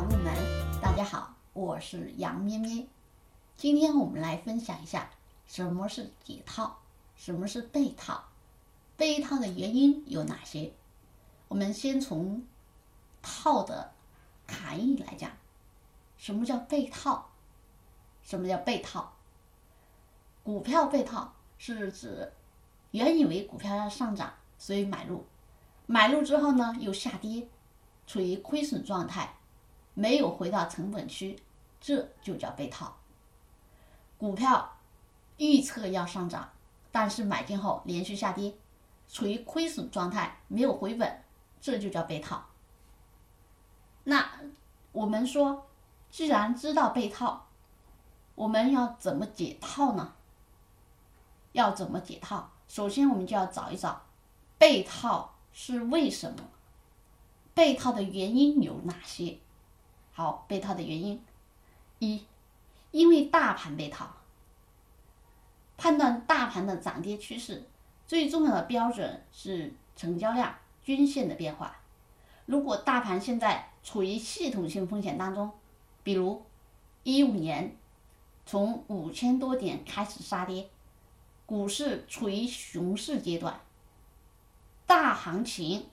套入门。大家好，我是杨咩咩。今天我们来分享一下什么是解套，什么是被套，被套的原因有哪些。我们先从套的含义来讲，什么叫被套？什么叫被套？股票被套是指原以为股票要上涨，所以买入，买入之后呢又下跌，处于亏损状态，没有回到成本区，这就叫被套。股票预测要上涨，但是买进后连续下跌，处于亏损状态，没有回本，这就叫被套。那我们说，既然知道被套，我们要怎么解套呢？要怎么解套？首先，我们就要找一找被套是为什么，被套的原因有哪些。好，被套的原因一，因为大盘被套。判断大盘的涨跌趋势，最重要的标准是成交量、均线的变化。如果大盘现在处于系统性风险当中，比如一五年从五千多点开始杀跌。股市处于熊市阶段，大行情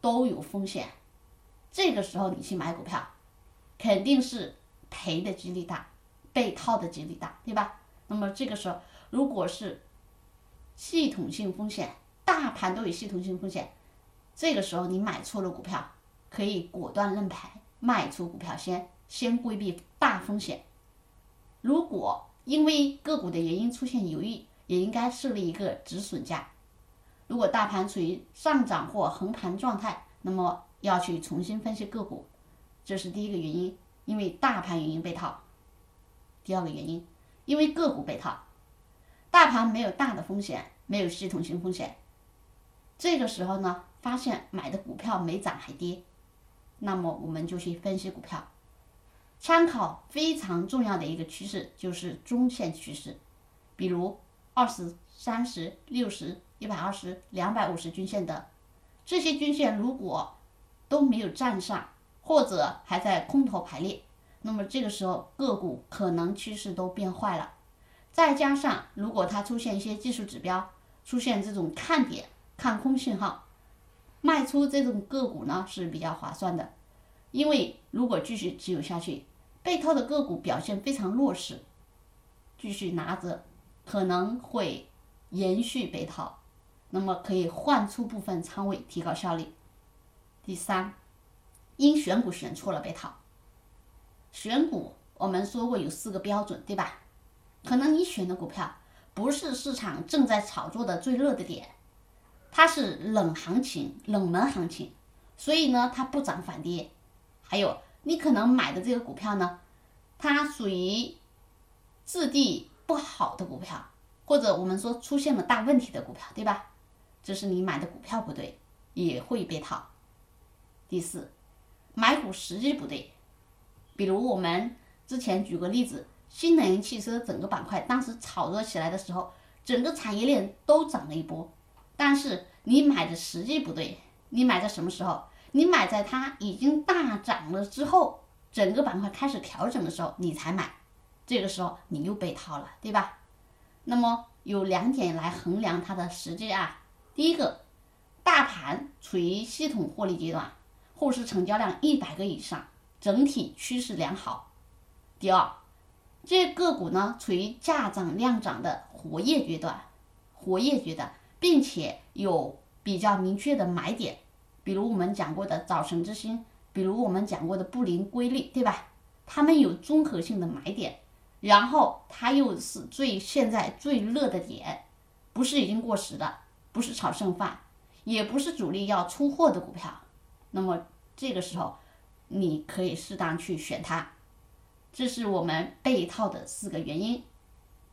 都有风险，这个时候你去买股票，肯定是赔的几率大，被套的几率大，对吧？那么这个时候，如果是系统性风险，大盘都有系统性风险，这个时候你买错了股票，可以果断认赔，卖出股票先先规避大风险。如果因为个股的原因出现犹豫，也应该设立一个止损价。如果大盘处于上涨或横盘状态，那么要去重新分析个股，这是第一个原因，因为大盘原因被套。第二个原因，因为个股被套，大盘没有大的风险，没有系统性风险。这个时候呢，发现买的股票没涨还跌，那么我们就去分析股票，参考非常重要的一个趋势就是中线趋势，比如。二十三十六十一百二十两百五十均线的这些均线如果都没有站上，或者还在空头排列，那么这个时候个股可能趋势都变坏了。再加上如果它出现一些技术指标出现这种看点看空信号，卖出这种个股呢是比较划算的，因为如果继续持有下去，被套的个股表现非常弱势，继续拿着。可能会延续被套，那么可以换出部分仓位，提高效率。第三，因选股选错了被套。选股我们说过有四个标准，对吧？可能你选的股票不是市场正在炒作的最热的点，它是冷行情、冷门行情，所以呢它不涨反跌。还有你可能买的这个股票呢，它属于质地。不好的股票，或者我们说出现了大问题的股票，对吧？这是你买的股票不对，也会被套。第四，买股时机不对。比如我们之前举个例子，新能源汽车整个板块当时炒热起来的时候，整个产业链都涨了一波，但是你买的时机不对，你买在什么时候？你买在它已经大涨了之后，整个板块开始调整的时候，你才买。这个时候你又被套了，对吧？那么有两点来衡量它的时机啊。第一个，大盘处于系统获利阶段，后市成交量一百个以上，整体趋势良好。第二，这个股呢处于价涨量涨的活跃阶段，活跃阶段，并且有比较明确的买点，比如我们讲过的早晨之星，比如我们讲过的布林规律，对吧？它们有综合性的买点。然后它又是最现在最热的点，不是已经过时的，不是炒剩饭，也不是主力要出货的股票，那么这个时候你可以适当去选它。这是我们被套的四个原因，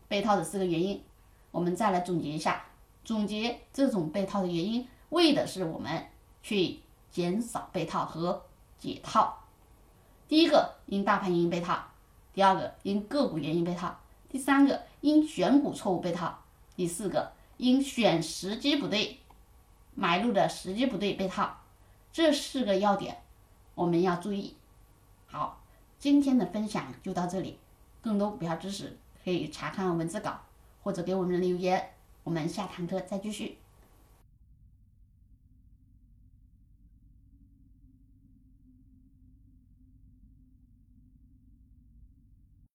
被套的四个原因，我们再来总结一下，总结这种被套的原因，为的是我们去减少被套和解套。第一个，因大盘原因被套。第二个因个股原因被套，第三个因选股错误被套，第四个因选时机不对，买入的时机不对被套，这四个要点我们要注意。好，今天的分享就到这里，更多股票知识可以查看文字稿或者给我们留言，我们下堂课再继续。